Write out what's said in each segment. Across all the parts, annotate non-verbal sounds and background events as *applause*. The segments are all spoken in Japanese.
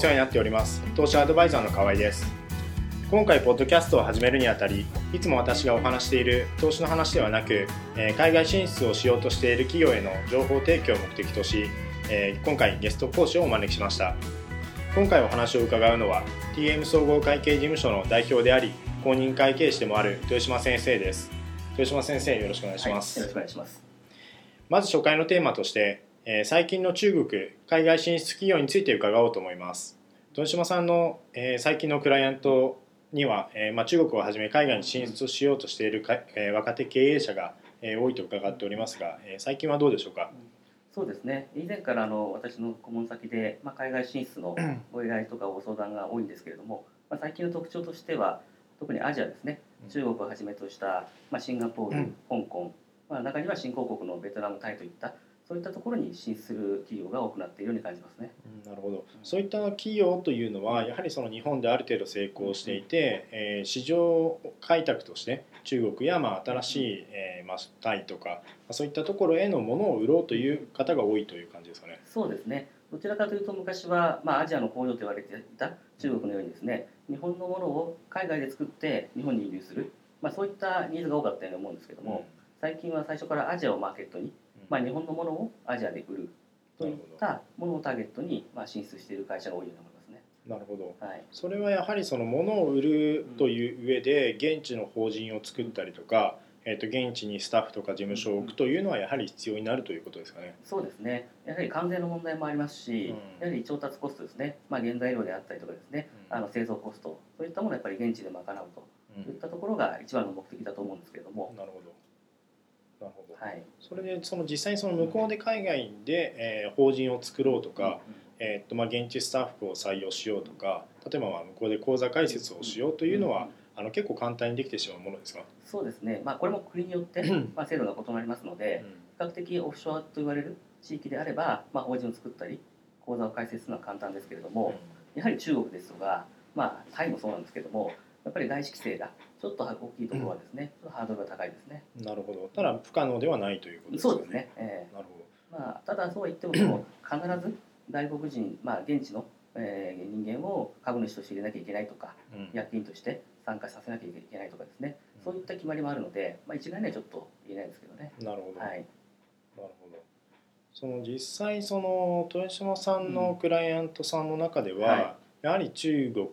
世話になっております。投資アドバイザーの河合です。今回ポッドキャストを始めるにあたりいつも私がお話している投資の話ではなく、えー海外進出をしようとしている企業への情報提供を目的とし、えー今回ゲスト講師をお招きしました。今回お話を伺うのは TM 総合会計事務所の代表であり公認会計士でもある豊島先生です。豊島先生よろしくお願いします、はい、よろしくお願いします。まず初回のテーマとして、えー最近の中国海外進出企業について伺おうと思います。豊島さんの、えー最近のクライアントには、えーまあ、中国をはじめ海外に進出しようとしているか、えー若手経営者が、えー多いと伺っておりますが、えー最近はどうでしょうか？そうですね。以前からあの私の顧問先で、まあ、海外進出の *clears throat* ご依頼とかご相談が多いんですけれども、まあ、最近の特徴としては特にアジアですね。うん。中国をはじめとした、まあ、シンガポール、うん。香港、まあ、中には新興国のベトナムタイといったそういったところに進出する企業が多くなっているように感じますね。なるほどそういった企業というのはやはりその日本である程度成功していて、えー市場開拓として中国やまあ新しい、えーまあ、タイとかまあそういったところへのものを売ろうという方が多いという感じですかね。そうですね。どちらかというと昔は、まあ、アジアの工場と言われていた中国のようにですね日本のものを海外で作って日本に輸入する、まあ、そういったニーズが多かったように思うんですけども、最近は最初からアジアをマーケットに、まあ、日本のものをアジアで売るといったものをターゲットに、まあ、進出している会社が多いように思いますね。なるほど。はい、それはやはりその物を売るという上で現地の法人を作ったりとか、えー、と現地にスタッフとか事務所を置くというのはやはり必要になるということですかね。そうですね。やはり関税の問題もありますし、うん。やはり調達コストですね、まあ、原材料であったりとかですね、うん。あの製造コストそういったものをやっぱり現地で賄うとうんいったところが一番の目的だと思うんですけれども、なるほどなるほど。はい、それでその実際にその向こうで海外で、えー法人を作ろうとか、えーっとまあ、現地スタッフを採用しようとか例えばまあ向こうで口座開設をしようというのは、あの結構簡単にできてしまうものですか、そうですね、まあ、これも国によって、*clears throat* まあ、制度が異なりますので、比較的オフショアと言われる地域であれば、まあ、法人を作ったり口座を開設するのは簡単ですけれども、やはり中国ですとか、まあ、タイもそうなんですけどもやっぱり外資規制がちょっと大きいところはですね、ちょっとハードルが高いですね。なるほど。ただ不可能ではないということですよそうですね、えなるほえまあ、ただそうは言っても必ず外国人、まあ、現地の、えー人間を株主として入れなきゃいけないとかど、うん。役員として参加させなきゃいけないとかですね。そういった決まりもあるので、まあ、一概にはちょっと言えないですけどね。なるほど、はい。なるほど。その実際その豊島さんのクライアントさんの中では、はい。やはり中国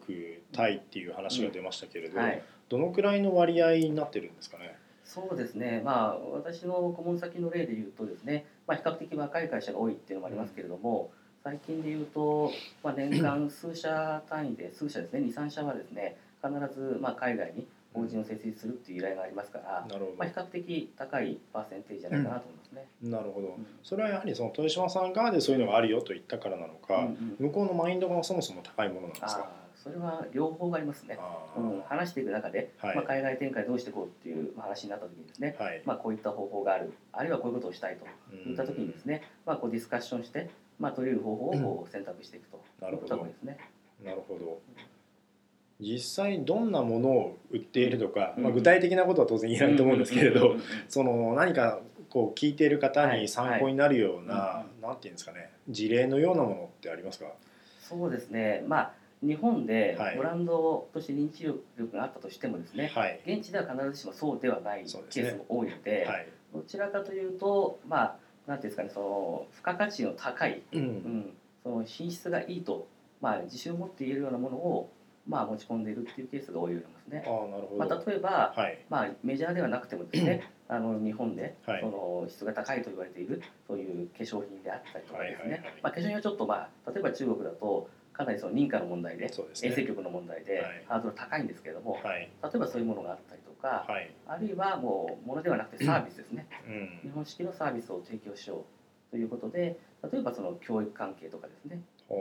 タイっていう話が出ましたけれど、はいどのくらいの割合になってるんですかね？そうですね、まあ、私の顧問先の例で言うとですね、まあ、比較的若い会社が多いっていうのもありますけれども、最近で言うと、まあ、年間 *laughs* 数社単位で、数社ですね、2、3社はですね、必ずまあ海外に法人を設立するっていう依頼がありますから、なるほまあ、比較的高いパーセンテージじゃないかなと思いますね。ど。なるほど。うんそれはやはりその豊島さん側でそういうのがあるよと言ったからなのか、うんうん向こうのマインドがそもそも高いものなんですか？それは両方がありますね。うん、話していく中で、はい。まあ、海外展開どうしていこうっていう話になった時にですね、はい。まあ、こういった方法がある。あるいはこういうことをしたいとうん。いった時にですね、まあ、こうディスカッションして、まあ、取れる方法をこう選択していくとなるほど。いうことですね。なるほど。実際どんなものを売っているとか、うん。まあ、具体的なことは当然言えないと思うんですけれどその何かこう聞いている方にはい。参考になるような、はなんていうんですかね事例のようなものってありますか、そうですね、まあ、日本ではい。ブランドとして認知力があったとしてもですね、はい。現地では必ずしもそうではないケースも多いのではい。どちらかというと、まあ、なんていうんですかねその付加価値の高い、うん。うん、その品質がいいと、まあ、自信を持って言えるようなものを、まあ、持ち込んでいるっていうケースが多いように思いますね。ああなるほど、まあ、例えば、はい。まあ、メジャーではなくてもですね *clears throat* あの日本ではい。その質が高いと言われているそういう化粧品であったりとかですね。はいはいはい。まあ化粧品はちょっとまあ例えば中国だとかなりその認可の問題で衛生局の問題ではい。ハードル高いんですけれどもはい。例えばそういうものがあったりとかはい。あるいはもうものではなくてサービスですね。うん。日本式のサービスを提供しようということで例えばその教育関係とかですね。お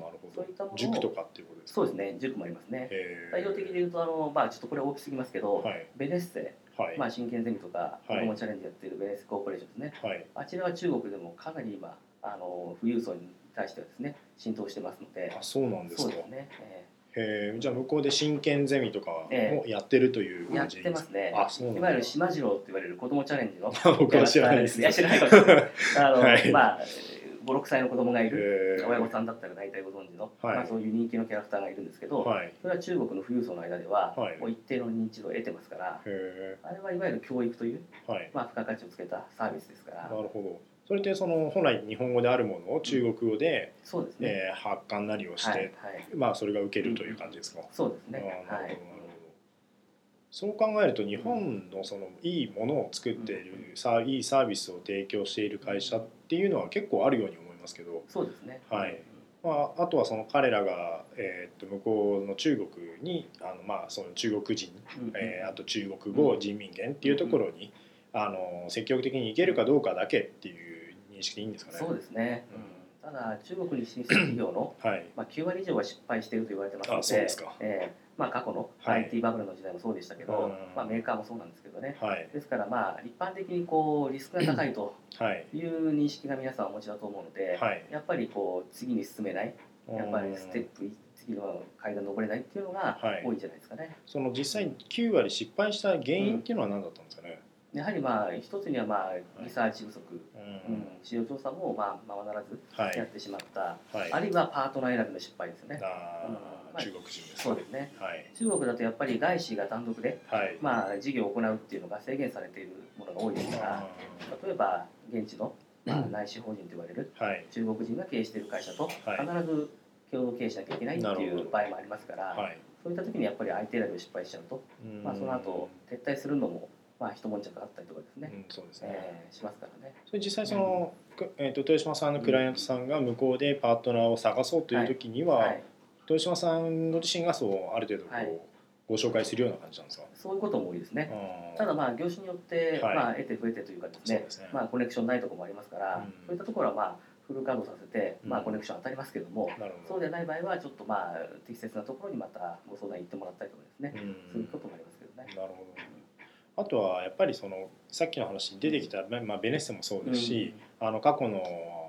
なるほど。そういったものを塾とかっていうことですか？そうですね。塾もありますね。代表的で言うとあのまあちょっとこれは大きすぎますけどはい。ベネッセはい、まあ、真剣ゼミとかはい。子どもチャレンジやっているベネスコーポレーションですね、はい。あちらは中国でもかなり今あの富裕層に対してはですね浸透してますので。あそうなんですか。ね、えへえ。じゃあ向こうで真剣ゼミとかえもやってるというーやっ感じてますね。あそういわゆる島次郎って言われる子どもチャレンジの *laughs* 僕は知らないです。いや知らないかも *laughs* あの、はい。まあ56歳の子供がいる。親御さんだったら大体ご存知の、はい。まあ、そういう人気のキャラクターがいるんですけど、はい。それは中国の富裕層の間では、はい。もう一定の認知度を得てますからへあれはいわゆる教育という、ーはい。まあ、付加価値をつけたサービスですから。なるほどそれってその本来日本語であるものを中国語で、そうですね、えー発刊なりをして、はいはい、まあそれが受けるという感じですか、そうですね。なるほど、はい。なるほど。そう考えると日本のそのいいものを作っている、さいいサービスを提供している会社っていうのは結構あるように思いますけど、そうですね。はい。まあ、あとはその彼らが、えーっと向こうの中国にあの、まあ、その中国人、うん。うんえーあと中国語、うん人民元っていうところに、あの積極的に行けるかどうかだけっていう認識でいいんですかね。そうですね、うん、ただ中国に進出企業の *clears throat* はい。まあ、9割以上は失敗していると言われてますのであえーまあ、過去のはい。IT バブルの時代もそうでしたけど、うん。まあ、メーカーもそうなんですけどね。はい。ですからまあ一般的にこうリスクが高いとは *clears throat* いいう認識が皆さんお持ちだと思うので、はい。やっぱりこう次に進めないやっぱりステップ次の階段登れないっていうのがはい。多いんじゃないですかね。その実際に9割失敗した原因っていうのは何だったんですかね？やはりまあ一つにはまあリサーチ不足、うん。うん、市場調査もまあままならずはい。やってしまった、はい。あるいはパートナー選びの失敗ですよね。まあ中国人ですそうですね。はい。中国だとやっぱり外資が単独ではい。まあ、事業を行うっていうのが制限されているものが多いですからあ例えば現地の、まあう、ん。内資法人と言われるーはい。中国人が経営している会社とはい。必ず共同経営しなきゃいけないっていう場合もありますから、はい。そういった時にやっぱり相手選びを失敗しちゃうと、うん。まあ、その後撤退するのも、まあ、一悶着あったりとかですね、うんそうですね。えーしますからね。それ実際その、くえー、と豊島さんのクライアントさんが向こうでパートナーを探そうという時には、はい、豊島さんご自身がそうある程度こう、はいご紹介するような感じなんですか？そういうことも多いですね。ただまあ業種によって、はいまあ、得て増えてというかですねね。まあ、コネクションないところもありますから、うんそういったところはまあフル稼働させて、まあ、うんコネクション当たりますけども、なるほど。そうでない場合はちょっとまあ適切なところにまたご相談行ってもらったりとかですね、うんそういうこともありますけどね。なるほど。あとはやっぱりそのさっきの話に出てきた、まあ、ベネッセもそうですし、あの過去の、えー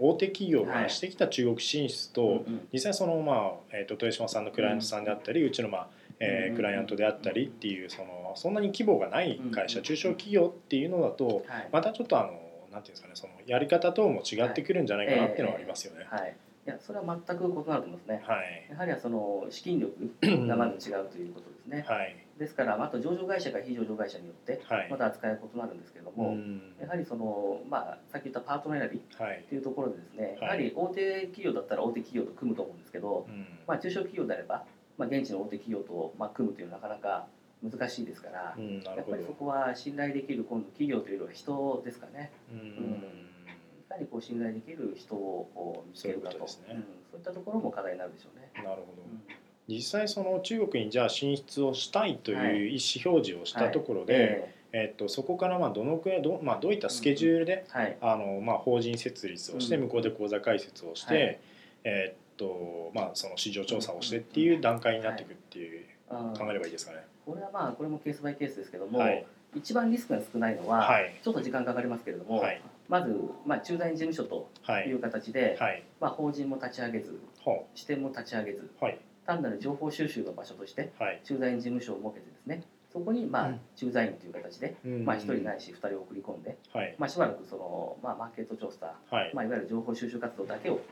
大手企業がしてきた中国進出と、実際その、まあえー、と豊島さんのクライアントさんであったり、うちの、まあえーうんクライアントであったりっていうそのそんなに規模がない会社、うん中小企業っていうのだとはい。またちょっとあのなんていうんですかねそのやり方等も違ってくるんじゃないかなっていうのはありますよね。はい、いやそれは全く異なると思いますね。はい、やはりその資金力がまず違うということですね。はいですからあと上場会社か非上場会社によってはい。また扱いが異なるんですけれどうも、ん。やはりそのまあさっき言ったパートナー選びはい。っていうところでですね、はい。やはり大手企業だったら大手企業と組むと思うんですけど、うん。まあ中小企業であれば、まあ現地の大手企業とまあ組むというのはなかなか難しいですから。うんなやっぱりそこは信頼できる今度企業というよりは人ですかね。うん。いかにこう信頼できる人を見つけるかと。そういうん。そういったところも課題になるでしょうね。なるほど。うん実際その中国にじゃあ進出をしたいという意思表示をしたところで、ええっとそこからまあどのくらいど,、まあ、どういったスケジュールで、ーはい。あのまあ、法人設立をしてうん。向こうで口座開設をして、はい。えっとまあ、その市場調査をしてっていう段階になっていくっていう考えればいいですかね。これはまあこれもケースバイケースですけども、はい。一番リスクが少ないのは、はい。ちょっと時間かかりますけれども、はい。まず、まあ、駐在員事務所とはいいう形で、はい。まあ、法人も立ち上げずほ支店も立ち上げずうはい単なる情報収集の場所としてはい。駐在員事務所を設けてですねそこにまあうん。駐在員という形で、うん。まあ、1人ないし2人送り込んで、はい。まあ、しばらくその、まあ、マーケット調査、はい。まあ、いわゆる情報収集活動だけをはい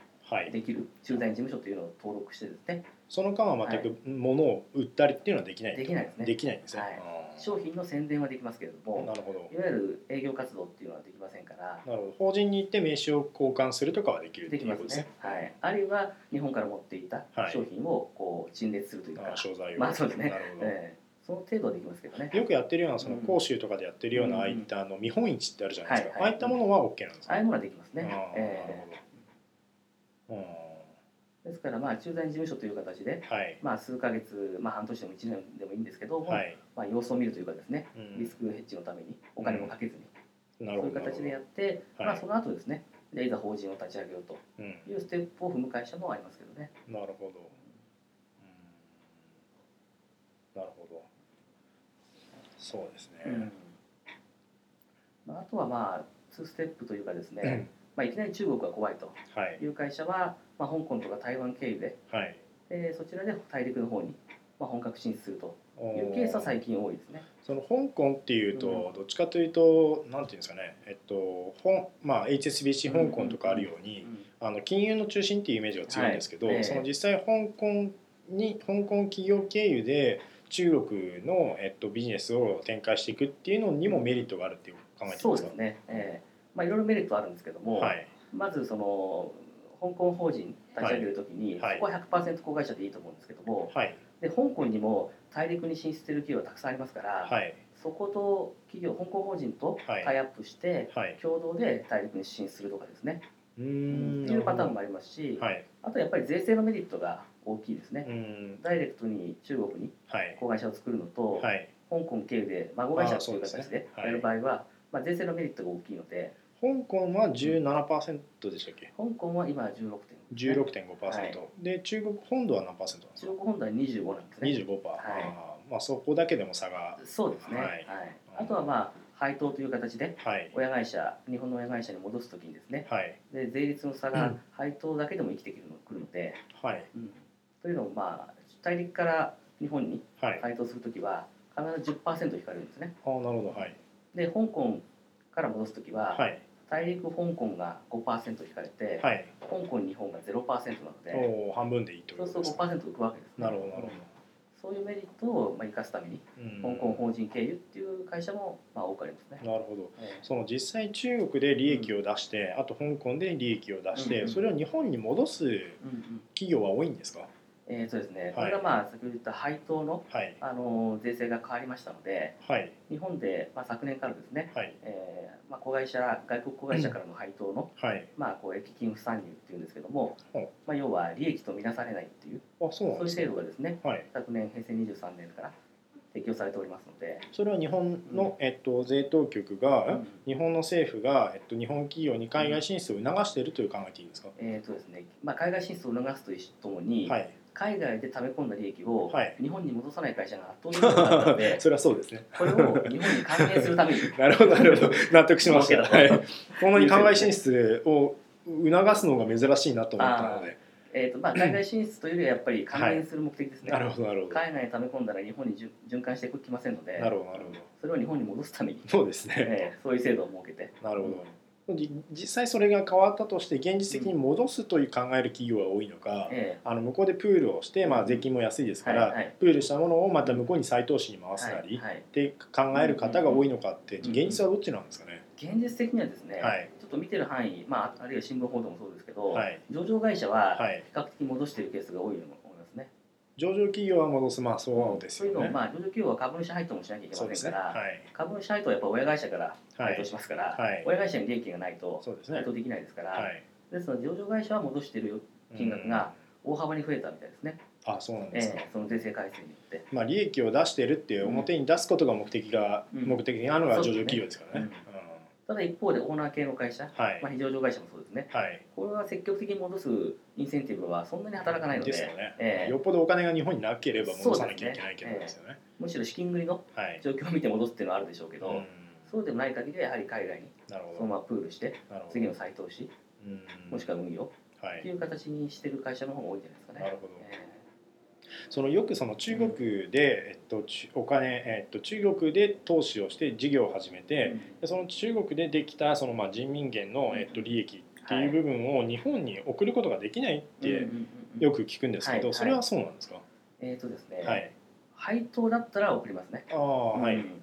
できる駐在員事務所というのを登録してですね。その間は全く物を売ったりっていうのはできないできないですね。できないんですね。はい。あー。商品の宣伝はできますけれどもなるほど。いわゆる営業活動っていうのはできませんから。なるほど法人に行って名刺を交換するとかはできるっていうことですね。ね。、はい、あるいは日本から持っていたはい。商品をこう陳列するというか、あー商材を、まあそうですね。なるほど、ええ。その程度はできますけどね。よくやってるようなそのうん。講習とかでやってるようなうんああいったあの見本市ってあるじゃないですか、はい。はい。ああいったものは OK なんですか、ああいうものはできますね。あーえなるほど。えですからまあ駐在員事務所という形でうんはい。まあ数ヶ月、まあ、半年でも1年でもいいんですけども、はい、まあ、様子を見るというかですねうん。リスクヘッジのためにお金もかけずに、なるほど。そういう形でやって、はい。まあ、その後ですねじゃあいざ法人を立ち上げようとうん。いうステップを踏む会社もありますけどね。なるほど、うん、なるほど。そうですね、うん。まあ、あとはまあ2ステップというかですうんね、*laughs* まあ、いきなり中国が怖いとはい。いう会社は、まあ、香港とか台湾経由で、はい。えーそちらで大陸の方に、まあ、本格進出するというケースは最近多いですね。その香港っていうと、うん。どっちかというとなんていうんですかね、えっと本まあ、HSBC 香港とかあるように、あの金融の中心っていうイメージが強いんですけど、はい。ええ。その実際香港に香港企業経由で中国の、えっと、ビジネスを展開していくっていうのにもメリットがあるっていう考えてますか？そうですね。ええまあいろいろメリットあるんですけども、はい。まずその香港法人立ち上げるときに、はい。そこは100%子会社でいいと思うんですけども、はい。で香港にも大陸に進出している企業がたくさんありますから、はい。そこと企業香港法人とはい。タイアップして、はい。共同で大陸に進出するとかですね、っていうパターンもありますし、はい。あとやっぱり税制のメリットが大きいですね。うん。ダイレクトに中国にはい。子会社を作るのと、はい。香港経由で孫会社という形ではいやる場合は、まあ、税制のメリットが大きいので香港は17%でしたっけ？香港は今は16.5、16.5%、はい。で中国本土は何パーセントなんですか中国本土は25なんですね。25%、あーまあそこだけでも差が。そうですね、ははい。いあとはまあ配当という形ではい。親会社日本の親会社に戻すときにですねはい。で税率の差がうん。配当だけでも生きてくるのくるので、はい。うん。というのもまあ大陸から日本にはい。配当するときは必ず10%引かれるんですね。ああなるほど。はい。で香港から戻すときは、はい大陸香港が5%引かれて、はい。香港日本が0%なので半分でいいってそうするとことですね5%浮くわけです、ね、なるほどなるほそういうメリットをまあ生かすためにど、うん。香港法人経由っていう会社もまあ多くありますね、なるほど。ええ。その実際中国で利益を出して、あと香港で利益を出して、うんうん。それを日本に戻すうんうん。企業は多いんですか？えーそうですね、はい。これがまあ先ほど言った配当の、はい。あの税制が変わりましたのではい。日本で、まあ、昨年からですね、はい。えーまあ、子会社外国子会社からの配当の、はい。まあ、こう益金不参入っていうんですけどもほう、まあ、要は利益とみなされないっていうあそうそういう制度がですねはい。昨年平成23年から適用されておりますので、それは日本の、えっと、税当局が、うん。日本の政府が、えっと、日本企業に海外進出を促しているという考えていいんですか、えーとですねまあ、海外進出を促すとともに、はい海外で溜め込んだ利益をはい。日本に戻さない会社が圧倒的に多かったので *laughs* それはそうですね。これを日本に還元するために。*laughs* なるほどなるほど。納得しました、*laughs* はい、こんなに海外進出を促すのが珍しいなと思ったので。えーとまあ、海外進出というよりはやっぱり還元する目的ですね、なるほどなるほど。海外に溜め込んだら日本に循循環してきませんのでなるほどなるほどそれを日本に戻すために、そうですね、えーそういう制度を設けてなるほどじ実際それが変わったとして現実的に戻すという考える企業が多いのか、えあの向こうでプールをして、まあ、税金も安いですから、はいはい。プールしたものをまた向こうに再投資に回ーすなり、って考える方が多いのかってうん現実はどっちなんですかね、現実的にはですね、はい。ちょっと見てる範囲、まあ、あるいは新聞報道もそうですけど、はい。上場会社ははい、比較的戻しているケースが多いと思いますね。上場企業は戻す。まあそうですそういうのを、よね、まあ、上場企業は株主配当もしなきゃいけませんから、はい。株主配当はやっぱ親会社から配はい。当しますから、はい親会社に利益がないと配当できないですから、はい。ですので上場会社は戻している金額が大幅に増えたみたいですね、あそうなんえですか、えその税制改正によって。まあ利益を出してるっていう表に出すことが目的が、うん。目的にあるのが上場企業ですからね、ただ一方でオーナー系の会社、はい。まあ、非上場会社もそうですね、はい。これは積極的に戻すインセンティブはそんなに働かないので、ですよね、ええ。よっぽどお金が日本になければ戻さなきゃいけないけどそうですですよねむしろ資金繰りのはい、状況を見て戻すっていうのはあるでしょうけど、うん。そうでもない限りはやはり海外にそのままプールして次の再投資うん。もしくは運用はい。っていう形にしてる会社の方が多いんじゃないですかね。なるほど。えそのよくその中国で、えっと、ちお金、えっと、中国で投資をして事業を始めえて、でその中国でできたそのまあ人民元の、えっと、利益っていう部分を日本に送ることができないってうんうんうんうん。よく聞くんですけど、はいそれはそうなんですか、えーとですね、はい。配当だったら送りますね。ああはい、うん。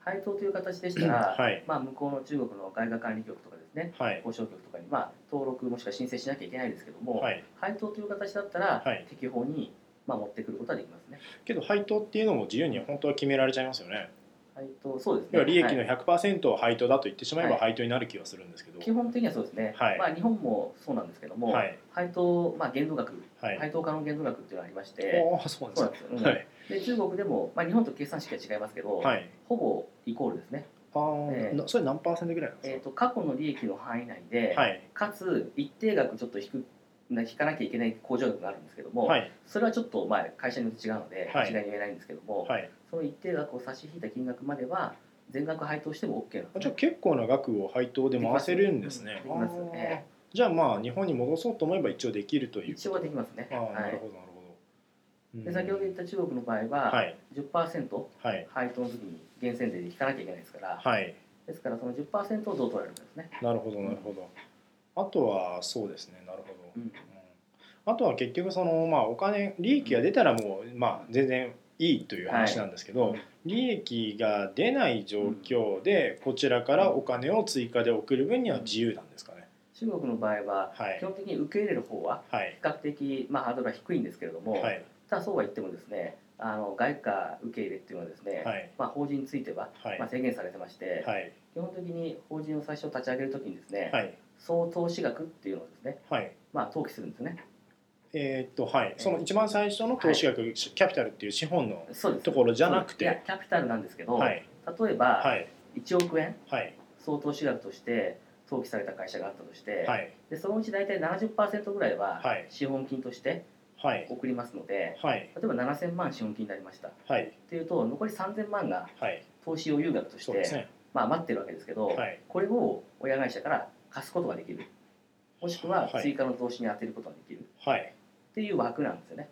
配当という形でしたら、はい。まあ、向こうの中国の外貨管理局とかですねはい。交渉局とかに、まあ、登録もしくは申請しなきゃいけないですけども、はい。配当という形だったら、はい。適法に、まあ、持ってくることはできますね。けど配当っていうのも自由に本当は決められちゃいますよね。配当そうですね。要は利益のはい。100%を配当だと言ってしまえばはい。配当になる気がするんですけど、基本的にはそうですね、はい。まあ、日本もそうなんですけども、はい。配当、まあ、限度額、はい、配当可能限度額っていうのがありまして、ああそうなんですかそうなんはい。で中国でも、まあ、日本と計算式は違いますけど、はい。ほぼイコールですね、あーええなそれ何パーセントぐらいなんですえー、と過去の利益の範囲内で、かはい。かつ一定額ちょっと引くな引かなきゃいけない控除額があるんですけども、はい。それはちょっとまあ会社によって違うので、はい。一概に言えないんですけども、はい。その一定額を差し引いた金額までは全額配当しても OK なんでじゃあ結構な額を配当で回せるんですね。できますあー。えじゃあまあ日本に戻そうと思えば一応できるという一応はできますね。なるほどなるほど。で先ほど言った中国の場合は、はい。10%はい。配当の時に源泉税で引かなきゃいけないですから、はい。ですからその10%をどう取られるかですね。なるほどなるほど。あとはそうですねなるほど、うん。うんあとは結局そのまあお金利益が出たらもうまあ全然いいという話なんですけど、はい。利益が出ない状況でこちらからお金を追加で送る分には自由なんですかね。中国の場合ははい。基本的に受け入れる方ははい。比較的、まあ、ハードルは低いんですけれども、はい。ただそうは言ってもですねあの外貨受け入れっていうのはですね、はい。まあ、法人については、はい。まあ、制限されてまして、はい。基本的に法人を最初立ち上げるときにですね、はい。総投資額っていうのをですね、はいまあ、登記するんですね。えーっとはい。その一番最初の投資額、キャピタルっていう資本のところじゃなくて。キャピタルなんですけど、はい。例えば、はい。1億円はい。総投資額として登記された会社があったとして、はい。でそのうち大体70%ぐらいははい。資本金としてはい。送りますので、はい。例えば7000万資本金になりました。っはい。ていうと残り3000万がはい。投資余裕額として、ね。まあ、余ってるわけですけど、はい。これを親会社から貸すことができるもしくははい。追加の投資に充てることができる。はい。っていう枠なんですよね。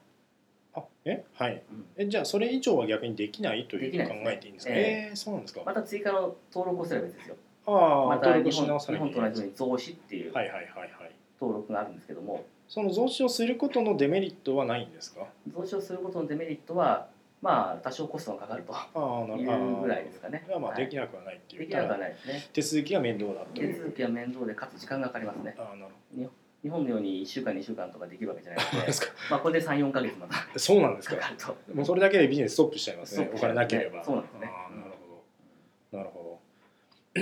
あえ？はい。うん。えじゃあそれ以上は逆にできないという考できないですね。えていいんですか？ええ。ーそうなんですか？また追加の登録をすればいいですよ。ああまた日本日本と同じように増資っていう。はいはいはいはい。登録があるんですけども、その増資をすることのデメリットはないんですか？増資をすることのデメリットは、まあ、多少コストがかかるというぐらいですかね。どまあはい。できなくはないっていうできなくはないですね。手続きが面倒だと。手続きは面倒で、かつ時間がかかりますね。ああなる日本のように1週間、2週間とかできるわけじゃないほどので、ですか。まあ、これで3、4か月また。そうなんですか。*laughs* もうそれだけでビジネスストップしちゃいますね。ね金なければ。そうなんですね。ああなるほど。なるほ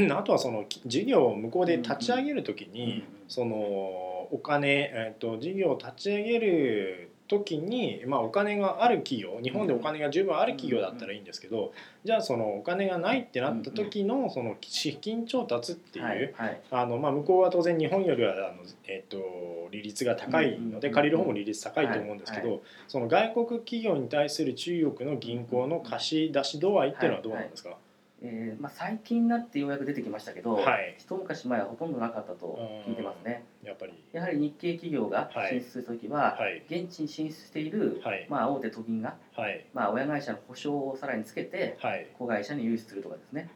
ど。*clears throat* あとはその事業を向こうで立ち上げるときに、うんうん。そのお金、えー、と事業を立ち上げる時に、まあ、お金がある企業日本でお金が十分ある企業だったらいいんですけど、じゃあそのお金がないってなった時のその資金調達っていう、あのまあ、向こうは当然日本よりはあの、えー、と利率が高いのでうん借りる方も利率高いと思うんですけど、はい。その外国企業に対する中国の銀行の貸し出し度合いっていうのはどうなんですか、えーまあ、最近になってようやく出てきましたけど、はい。一昔前はほとんどなかったと聞いてますね。やっぱり。やはり日系企業がはい。進出するときは、はい。現地に進出している、はい。まあ、大手都銀が、はい。まあ、親会社の保証をさらにつけてはい。子会社に融資するとかですね。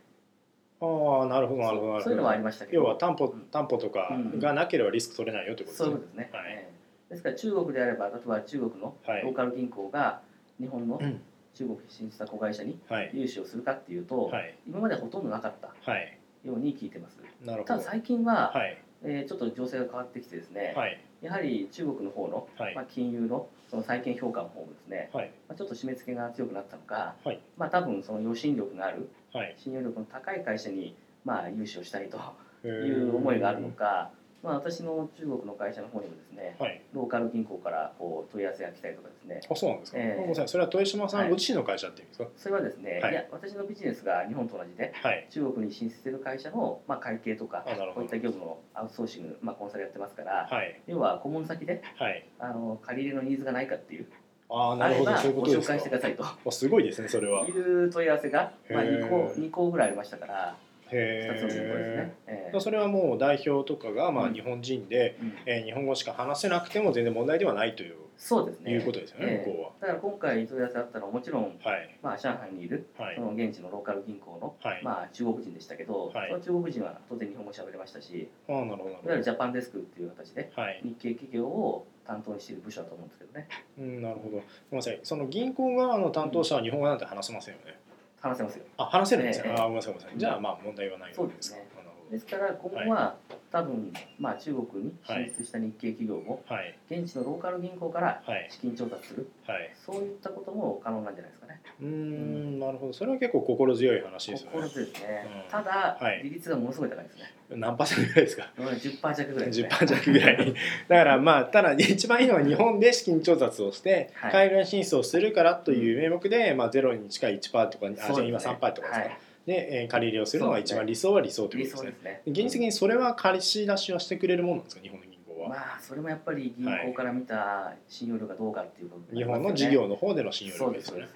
ああなるほどなるほどなるほど。そうそういうのはありましたけど。要は担保うん。担保とかがなければリスク取れないよってことですね。そういうことですね、はい。ええ。ですから中国であれば例えば中国のはい。ローカル銀行が日本のうん中国に進出した子会社にはい。融資をするかっていうと、はい。今までほとんどなかったはい。ように聞いてます。なるほど。ただ最近は、はい。えーちょっと情勢が変わってきてですね、はい。やはり中国の方の、はい。まあ、金融のその債券評価の方もですね、はい。まあ、ちょっと締め付けが強くなったのか、はい。まあ、多分その予診力があるはい。信用力の高い会社にまあ融資をしたいといいう思いがあるのか、まあ、私の中国の会社の方にもですねはい。ローカル銀行からこう問い合わせが来たりとかですね。あそうなんですか、ええ。ごめんなさい。それは豊島さんはい。ご自身の会社っていうんですか？それはですね、はい。い、や私のビジネスが日本と同じではい。中国に進出している会社の、まあ、会計とかこういった業務のアウトソーシング、まあ、コンサルやってますから、はい。要は顧問先ではい。あの借り入れのニーズがないかっていうああなるほど。ご紹そういうことですか。介してくださいと。あすごいですねそれは。へいう問い合わせが、まあ、へー。2個二個ぐらいありましたから2つの銀行ですえね。ええそれはもう代表とかがまあうん。日本人で、うん。えー日本語しか話せなくても全然問題ではないというそうですね。いうことですよね、ええ向こだから今回問い合わせあったのはもちろん、まあ、上海にいるはい。その現地のローカル銀行の、はい、まあ、中国人でしたけど、はい。その中国人は当然日本語喋れましたしああなるほどいわゆるジャパンデスクっていう形で日系企業を担当にしている部署だと思うんですけどね。うん、なるほど。ごめんなさい。その銀行側の担当者は日本語なんて話せませんよね、話せますよ。あ話せるんですね、ええ。あごめんなさいごめんなさい。じゃあまあ問題はないわけですか。そうですから今後は、多分、まあ、中国に進出した日系企業も、現地のローカル銀行からはい。資金調達する。はい。そういったことも可能なんじゃないですかね。うーんなるほど。それは結構心強い話ですよね。心強いですね、うん。ただ、はい。利率がものすごい高いですね。何パーセントぐらいですか？10%弱ぐらいですね。10%弱ぐらい。*laughs* だからまあただ一番いいのは日本で資金調達をしてはい。海外進出をするからという名目で、まあ、ゼロに近い1%とかあじゃあ今3%とかですか、はい、で、えー借り入れをするのが一番理想は理想という理ことですね。現実的にそれは借りし出しはしてくれるものなんですか？日本の銀行は、まあそれもやっぱり銀行から見た信用力がどうかっていう部分日本の事業の方での信用力ですよね。なる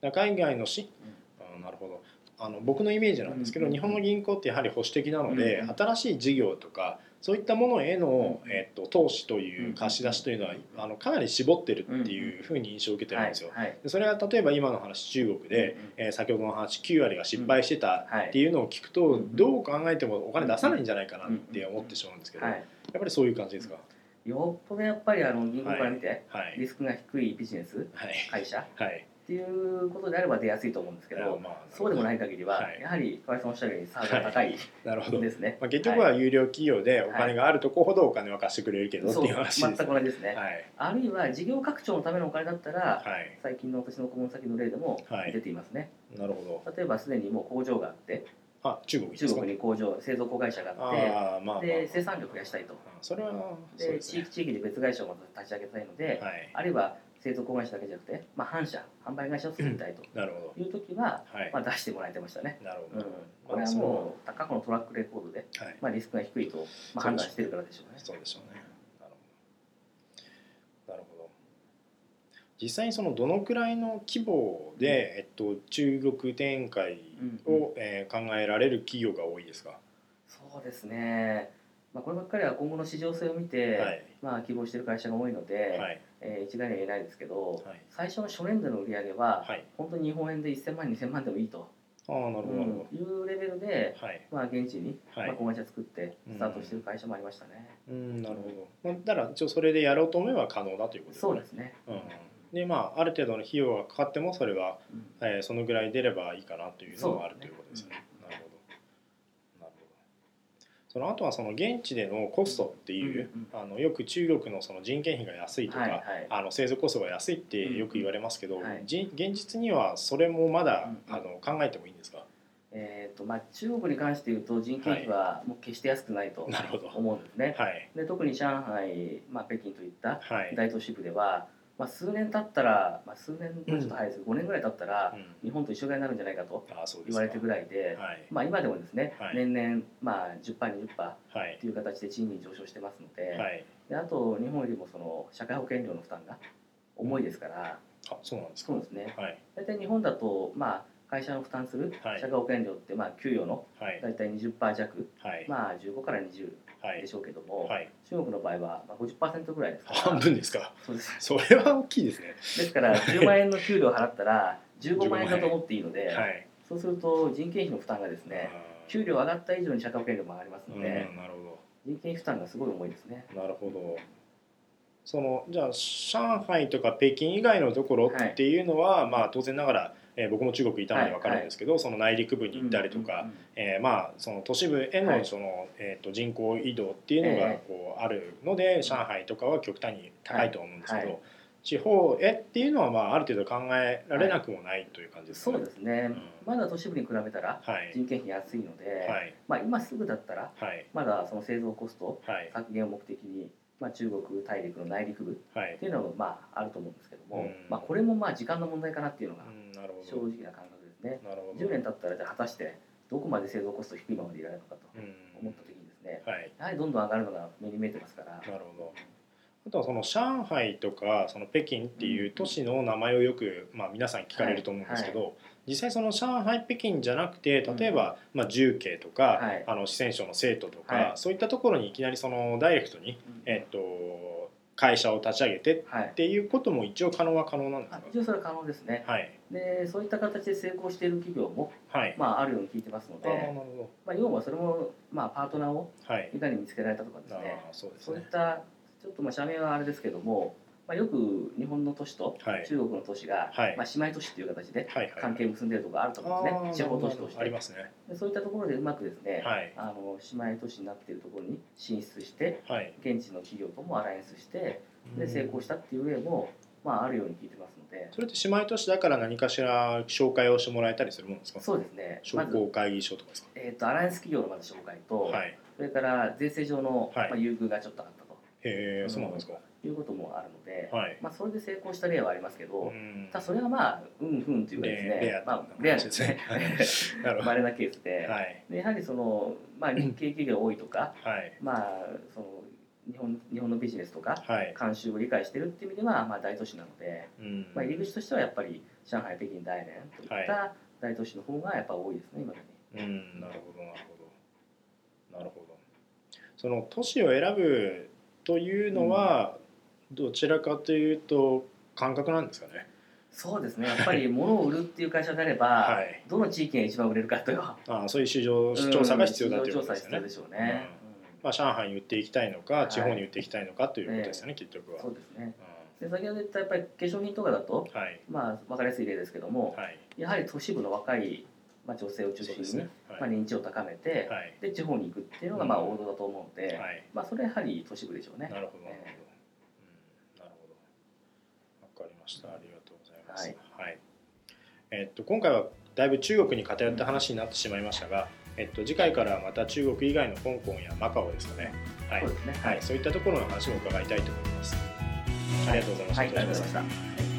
ほど。海外のし、あーなるほど。あの僕のイメージなんですけど、うん日本の銀行ってやはり保守的なので、うん。新しい事業とかそういったものへの、えっと、投資という貸し出しというのは、あのかなり絞ってるっていうふうに印象を受けてるんですよ。それは例えば今の話中国で、えー先ほどの話9割が失敗してたっていうのを聞くと、うんどう考えてもお金出さないんじゃないかなって思ってしまうんですけど、はい、やっぱりそういう感じですか？よっぽどやっぱりあの銀行から見て、はい。リスクが低いビジネス？はい。会社？はい。っていうことであれば出やすいと思うんですけど、まあそうでもない限りは、はいやはり河合さんおっしゃるように差が高い *laughs* なるほど。ですね。まあ、結局は有料企業でお金があるとこほどお金は貸してくれるけどってそういう話全ですね。く同じですね、はいあるいは事業拡張のためのお金だったら、はい最近の私の顧問先の例でもはい出ていますね、なるほど。例えばすでにもう工場があってあ中国。中国に工場製造子会社があってああまあまあ、で生産量を増やしたいとあそれはで。地域地域で別会社を立ち上げたいので、はいあるいは製造子会社だけじゃなくて、まあ、販社販売会社を作りたいとなるほいう時は、ど。はい。まあ、出してもらえてましたね、なるほど。うん、これはもう過去のトラックレコードで、はい。まあ、リスクが低いと、まあ、判断してるからでしょうねそうでしょうね。なるほど。なるほど。実際にそのどのくらいの規模で、えっと、中国展開を、うんうんえー考えられる企業が多いですか？そうですね、まあ、こればっかりは今後の市場性を見て、はい。まあ、希望している会社が多いので、はい。えー一概には言えないですけど、はい。最初の初年度の売り上げは、はい。本当に日本円で1000万2000万でもいいと、ああ、なるほど。うんいうレベルで。まあ、現地に、はいまあ、子会社作ってスタートしている会社もありましたね、うん、なるほど。まあ、だから、一応それでやろうと思えば可能だということですね。そうですね、うん。で、まあ、ある程度の費用がかかっても、それは、うんえーそのぐらい出ればいいかなというのがあるということですね。その後はその現地でのコストっていう、うんあのよく中国のその人件費が安いとか、はいはい。あの製造コストが安いってよく言われますけど、うん。はい。じ現実にはそれもまだ、うんあの考えてもいいんですか？えーとまあ、中国に関して言うと人件費はもう決して安くないと。思うんですね、はい。で特に上海、まあ、北京といったはい。大都市部では、まあ、数年経ったら、まあ、数年はちょっと早いですけど、5年ぐらい経ったらうん。日本と一緒ぐらいになるんじゃないかと言われてるぐらいで、はい。まあ、今でもですね、はい。年々、まあ、10%、20%っはい。う形で賃金上昇してますので,、はい。であと日本よりもその社会保険料の負担が重いですから、あそうなんですか。そうですね。はい。大体日本だと、まあ、会社の負担するはい。社会保険料って、まあ、給与のはい。大体20%弱、はい。まあ、15から20はいでしょうけども、はい。中国の場合は、まあ、50%ぐらいですから半分ですか？そうですそれは大きいですね。ですから10万円の給料を払ったら15万円だと思っていいので、はい。そうすると人件費の負担がですね給料上がった以上に社会保険料も上がりますうんので、なるほ人件費負担がすごい重いですね。ど。なるほど。そのじゃあ上海とか北京以外のところっていうのは、まあ当然ながら、えー僕も中国いたので分かるんですけど、その内陸部に行ったりとか、うんうんうんえーまあその都市部へはい。のその、えー、と人口移動っていうのがえこうあるので、上海とかは極端に高いと思うんですけど、はい。地方へっていうのはまあある程度考えられなくもないという感じですそうね。ですね、ん。まだ都市部に比べたらはい。人件費安いので、はい。まあ、今すぐだったらはい。まだその製造コストはい。削減を目的に、まあ、中国大陸の内陸部っはい。ていうのもまああると思うんですけども、うん。まあ、これもまあ時間の問題かなっていうのがうんなる正ほど。直な感覚ですね。なるほど。10年経ったらじゃあ果たしてどこまで製造コスト低いままでいられるのかとうん思った時にですねはいやはりどんどん上がるのが目に見えてますからなるほど。あとはその上海とかその北京っていう都市の名前をよく、まあ、皆さん聞かれると思うんですけど、実際その上海北京じゃなくて例えば、まあ、重慶とか、はいあの四川省の成都とか、はいそういったところにいきなりそのダイレクトに、えっと、会社を立ち上げてっはい。ていうことも一応可能は可能なんですか？あ一応それは可能ですね。はい。でそういった形で成功している企業も、はい、まあ、あるように聞いてますので、ほまあ、要はそれも、まあ、パートナーをい。いかに見つけられたとかですあね。あそうですね。そういったちょっとまあ社名はあれですけども、まあ、よく日本の都市とはい。中国の都市が、はい。まあ、姉妹都市という形ではいはい。関係を結んでいるところがあると思うんですね、ああ地方都市としありてますね。でそういったところでうまくですね、はい。あの姉妹都市になっているところに進出してはい。現地の企業ともアライアンスしてうん。で成功したっていう例も、まあ、あるように聞いてますので。それって姉妹都市だから何かしら紹介をしてもらえたりするもんですか？そうですね。ま商ず、工会議所とかですか、えー、とアライアンス企業のまず紹介と、はい。それから税制上の、はい。まあ、優遇がちょっとあったと。へえそうなんですかいうこともあるので、はい。まあ、それで成功した例はありますけど、うん。ただそれはまあうんふんというかですねレレアまあ、レアですね。なるほど。稀なケースで,、はい。でやはりその、まあ、日系企業が多いとか、はい。まあ、その日本日本のビジネスとかはい、慣習を理解しているっていう意味では、まあ、大都市なので、うん。まあ、入り口としてはやっぱり上海北京大連といった大都市の方がやっぱ多いですね今だに。うん。なるほどなるほど。なるほど。その都市を選ぶというのはどちらかというと感覚なんですかね。そうですね。やっぱり物を売るっていう会社であれば、*laughs* はい。どの地域が一番売れるかという。ああそういう市場調査が必要だということですよね。調査必要で。しょうね、まあ、上海に売っていきたいのか、はい。地方に売っていきたいのかということですよね、結局うんは。そうですね。うで先ほど言ったやっぱり化粧品とかだとんはい。まあ分かりやすい例ですけども、はい。やはり都市部の若い、まあ、女性を中心に、ね。はい。まあ、認知を高めて、はい。で地方に行くっていうのがまあ王道だと思うので、はい。まあ、それはやはり都市部でしょうね。なるほど。えうん、なるほど。わかりました。ありがとうございます。はい。えっと今回はだいぶ中国に偏った話になってしまいましたが、えっと次回からはまた中国以外の香港やマカオですかね。はいそう。ね。はい、そういったところの話も伺いたいと思います。ありがとうございました。はい、ありがとうございました。